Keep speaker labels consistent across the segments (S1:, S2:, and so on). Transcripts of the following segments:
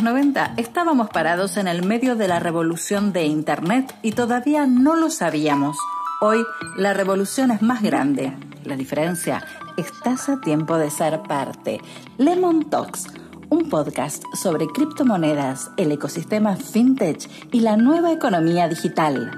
S1: los 90 estábamos parados en el medio de la revolución de Internet y todavía no lo sabíamos. Hoy la revolución es más grande. La diferencia, estás a tiempo de ser parte. Lemon Talks, un podcast sobre criptomonedas, el ecosistema fintech y la nueva economía digital.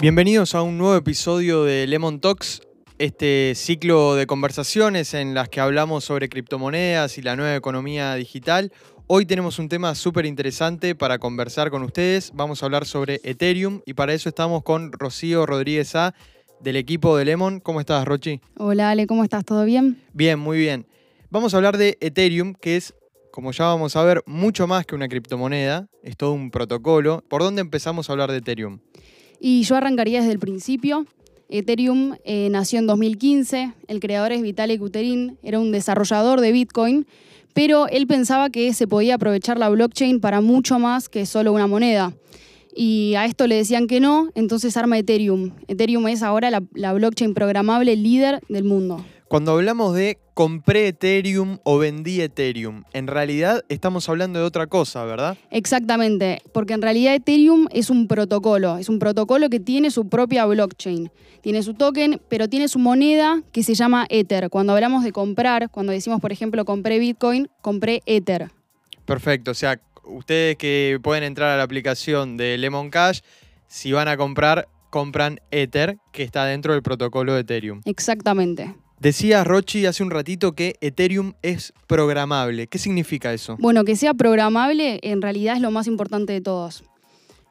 S2: Bienvenidos a un nuevo episodio de Lemon Talks, este ciclo de conversaciones en las que hablamos sobre criptomonedas y la nueva economía digital. Hoy tenemos un tema súper interesante para conversar con ustedes. Vamos a hablar sobre Ethereum y para eso estamos con Rocío Rodríguez A del equipo de Lemon. ¿Cómo estás, Rochi?
S3: Hola, Ale, ¿cómo estás? ¿Todo bien?
S2: Bien, muy bien. Vamos a hablar de Ethereum, que es, como ya vamos a ver, mucho más que una criptomoneda. Es todo un protocolo. ¿Por dónde empezamos a hablar de Ethereum?
S3: Y yo arrancaría desde el principio. Ethereum eh, nació en 2015, el creador es Vitalik Buterin, era un desarrollador de Bitcoin, pero él pensaba que se podía aprovechar la blockchain para mucho más que solo una moneda. Y a esto le decían que no, entonces arma Ethereum. Ethereum es ahora la, la blockchain programable líder del mundo.
S2: Cuando hablamos de compré Ethereum o vendí Ethereum, en realidad estamos hablando de otra cosa, ¿verdad?
S3: Exactamente, porque en realidad Ethereum es un protocolo, es un protocolo que tiene su propia blockchain, tiene su token, pero tiene su moneda que se llama Ether. Cuando hablamos de comprar, cuando decimos, por ejemplo, compré Bitcoin, compré Ether.
S2: Perfecto, o sea, ustedes que pueden entrar a la aplicación de Lemon Cash, si van a comprar, compran Ether, que está dentro del protocolo de Ethereum.
S3: Exactamente.
S2: Decía Rochi hace un ratito que Ethereum es programable. ¿Qué significa eso?
S3: Bueno, que sea programable en realidad es lo más importante de todos.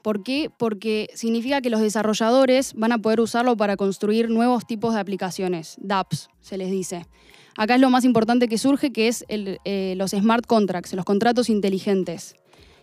S3: ¿Por qué? Porque significa que los desarrolladores van a poder usarlo para construir nuevos tipos de aplicaciones, dApps, se les dice. Acá es lo más importante que surge, que es eh, los smart contracts, los contratos inteligentes.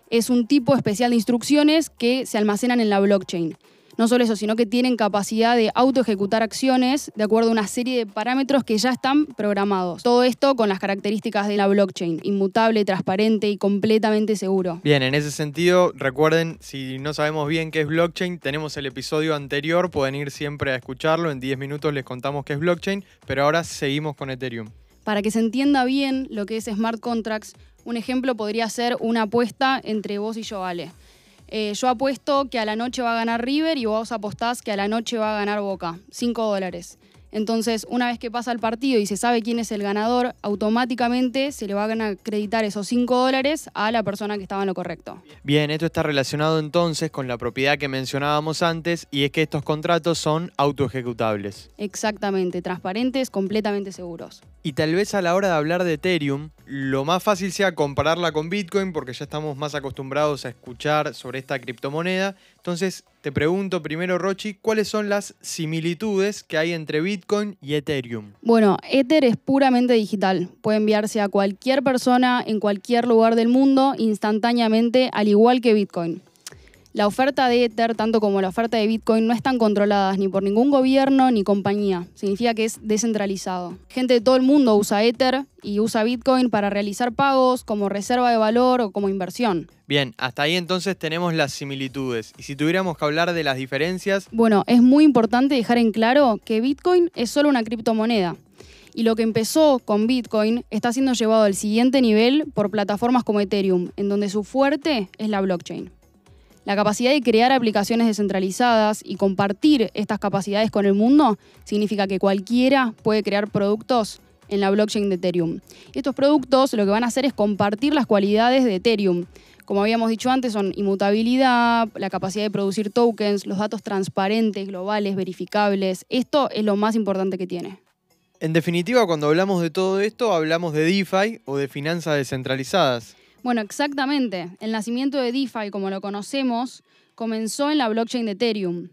S3: Es un tipo especial de instrucciones que se almacenan en la blockchain. No solo eso, sino que tienen capacidad de auto-ejecutar acciones de acuerdo a una serie de parámetros que ya están programados. Todo esto con las características de la blockchain, inmutable, transparente y completamente seguro.
S2: Bien, en ese sentido, recuerden, si no sabemos bien qué es blockchain, tenemos el episodio anterior, pueden ir siempre a escucharlo, en 10 minutos les contamos qué es blockchain, pero ahora seguimos con Ethereum.
S3: Para que se entienda bien lo que es smart contracts, un ejemplo podría ser una apuesta entre vos y yo, Ale. Eh, yo apuesto que a la noche va a ganar River y vos apostás que a la noche va a ganar Boca. 5 dólares. Entonces, una vez que pasa el partido y se sabe quién es el ganador, automáticamente se le van a acreditar esos 5 dólares a la persona que estaba en lo correcto.
S2: Bien, esto está relacionado entonces con la propiedad que mencionábamos antes y es que estos contratos son autoejecutables.
S3: Exactamente, transparentes, completamente seguros.
S2: Y tal vez a la hora de hablar de Ethereum, lo más fácil sea compararla con Bitcoin porque ya estamos más acostumbrados a escuchar sobre esta criptomoneda. Entonces, te pregunto primero, Rochi, ¿cuáles son las similitudes que hay entre Bitcoin y Ethereum?
S3: Bueno, Ether es puramente digital. Puede enviarse a cualquier persona en cualquier lugar del mundo instantáneamente, al igual que Bitcoin. La oferta de Ether, tanto como la oferta de Bitcoin, no están controladas ni por ningún gobierno ni compañía. Significa que es descentralizado. Gente de todo el mundo usa Ether y usa Bitcoin para realizar pagos como reserva de valor o como inversión.
S2: Bien, hasta ahí entonces tenemos las similitudes. Y si tuviéramos que hablar de las diferencias...
S3: Bueno, es muy importante dejar en claro que Bitcoin es solo una criptomoneda. Y lo que empezó con Bitcoin está siendo llevado al siguiente nivel por plataformas como Ethereum, en donde su fuerte es la blockchain. La capacidad de crear aplicaciones descentralizadas y compartir estas capacidades con el mundo significa que cualquiera puede crear productos en la blockchain de Ethereum. Estos productos lo que van a hacer es compartir las cualidades de Ethereum. Como habíamos dicho antes, son inmutabilidad, la capacidad de producir tokens, los datos transparentes, globales, verificables. Esto es lo más importante que tiene.
S2: En definitiva, cuando hablamos de todo esto, hablamos de DeFi o de finanzas descentralizadas.
S3: Bueno, exactamente. El nacimiento de DeFi, como lo conocemos, comenzó en la blockchain de Ethereum.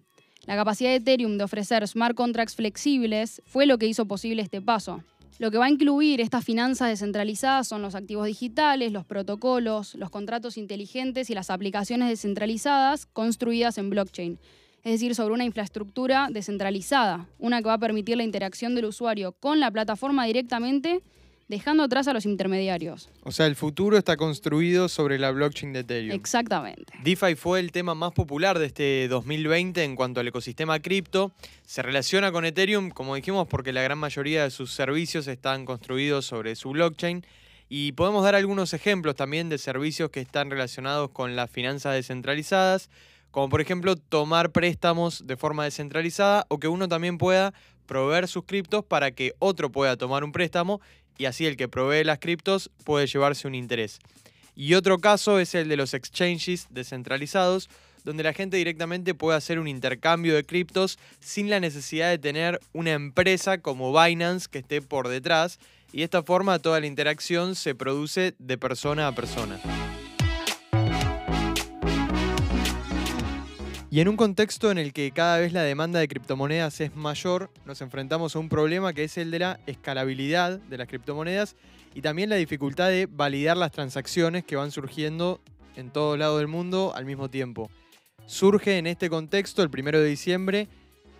S3: La capacidad de Ethereum de ofrecer smart contracts flexibles fue lo que hizo posible este paso. Lo que va a incluir estas finanzas descentralizadas son los activos digitales, los protocolos, los contratos inteligentes y las aplicaciones descentralizadas construidas en blockchain. Es decir, sobre una infraestructura descentralizada, una que va a permitir la interacción del usuario con la plataforma directamente dejando atrás a los intermediarios.
S2: O sea, el futuro está construido sobre la blockchain de Ethereum.
S3: Exactamente.
S2: DeFi fue el tema más popular de este 2020 en cuanto al ecosistema cripto. Se relaciona con Ethereum, como dijimos, porque la gran mayoría de sus servicios están construidos sobre su blockchain. Y podemos dar algunos ejemplos también de servicios que están relacionados con las finanzas descentralizadas, como por ejemplo tomar préstamos de forma descentralizada o que uno también pueda proveer sus criptos para que otro pueda tomar un préstamo y así el que provee las criptos puede llevarse un interés. Y otro caso es el de los exchanges descentralizados, donde la gente directamente puede hacer un intercambio de criptos sin la necesidad de tener una empresa como Binance que esté por detrás. Y de esta forma toda la interacción se produce de persona a persona. Y en un contexto en el que cada vez la demanda de criptomonedas es mayor, nos enfrentamos a un problema que es el de la escalabilidad de las criptomonedas y también la dificultad de validar las transacciones que van surgiendo en todo lado del mundo al mismo tiempo. Surge en este contexto el primero de diciembre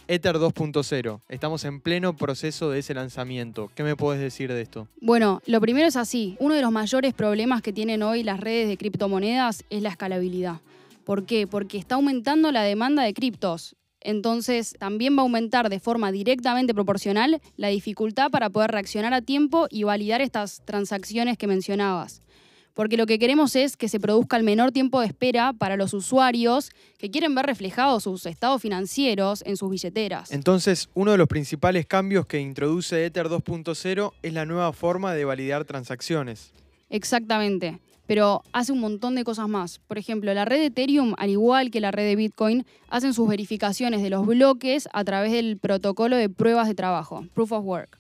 S2: Ether 2.0. Estamos en pleno proceso de ese lanzamiento. ¿Qué me puedes decir de esto?
S3: Bueno, lo primero es así. Uno de los mayores problemas que tienen hoy las redes de criptomonedas es la escalabilidad. ¿Por qué? Porque está aumentando la demanda de criptos. Entonces también va a aumentar de forma directamente proporcional la dificultad para poder reaccionar a tiempo y validar estas transacciones que mencionabas. Porque lo que queremos es que se produzca el menor tiempo de espera para los usuarios que quieren ver reflejados sus estados financieros en sus billeteras.
S2: Entonces, uno de los principales cambios que introduce Ether 2.0 es la nueva forma de validar transacciones.
S3: Exactamente pero hace un montón de cosas más. Por ejemplo, la red de Ethereum, al igual que la red de Bitcoin, hacen sus verificaciones de los bloques a través del protocolo de pruebas de trabajo, Proof of Work.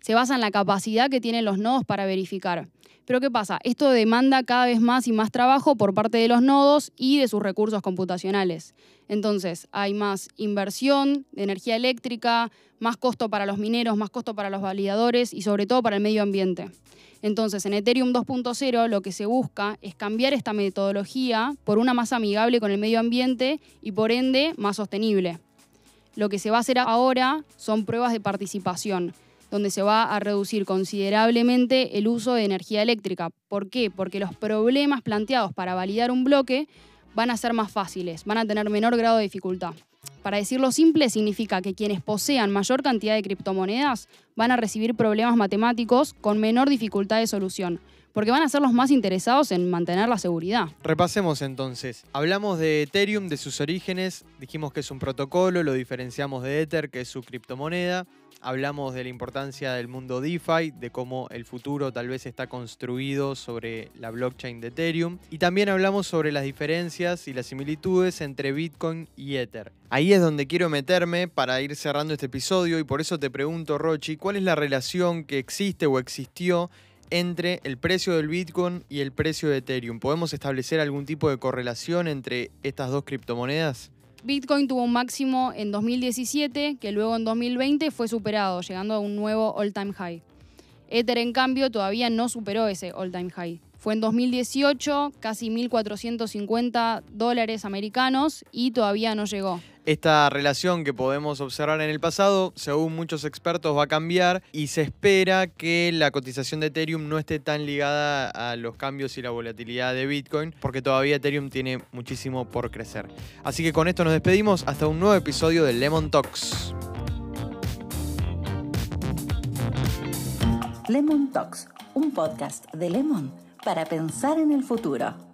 S3: Se basa en la capacidad que tienen los nodos para verificar. Pero ¿qué pasa? Esto demanda cada vez más y más trabajo por parte de los nodos y de sus recursos computacionales. Entonces, hay más inversión de energía eléctrica, más costo para los mineros, más costo para los validadores y sobre todo para el medio ambiente. Entonces, en Ethereum 2.0 lo que se busca es cambiar esta metodología por una más amigable con el medio ambiente y por ende más sostenible. Lo que se va a hacer ahora son pruebas de participación, donde se va a reducir considerablemente el uso de energía eléctrica. ¿Por qué? Porque los problemas planteados para validar un bloque van a ser más fáciles, van a tener menor grado de dificultad. Para decirlo simple, significa que quienes posean mayor cantidad de criptomonedas van a recibir problemas matemáticos con menor dificultad de solución, porque van a ser los más interesados en mantener la seguridad.
S2: Repasemos entonces. Hablamos de Ethereum, de sus orígenes, dijimos que es un protocolo, lo diferenciamos de Ether, que es su criptomoneda. Hablamos de la importancia del mundo DeFi, de cómo el futuro tal vez está construido sobre la blockchain de Ethereum. Y también hablamos sobre las diferencias y las similitudes entre Bitcoin y Ether. Ahí es donde quiero meterme para ir cerrando este episodio y por eso te pregunto, Rochi, ¿cuál es la relación que existe o existió entre el precio del Bitcoin y el precio de Ethereum? ¿Podemos establecer algún tipo de correlación entre estas dos criptomonedas?
S3: Bitcoin tuvo un máximo en 2017, que luego en 2020 fue superado, llegando a un nuevo all-time high. Ether, en cambio, todavía no superó ese all-time high. Fue en 2018, casi 1.450 dólares americanos y todavía no llegó.
S2: Esta relación que podemos observar en el pasado, según muchos expertos, va a cambiar y se espera que la cotización de Ethereum no esté tan ligada a los cambios y la volatilidad de Bitcoin, porque todavía Ethereum tiene muchísimo por crecer. Así que con esto nos despedimos hasta un nuevo episodio de Lemon Talks.
S1: Lemon Talks, un podcast de Lemon para pensar en el futuro.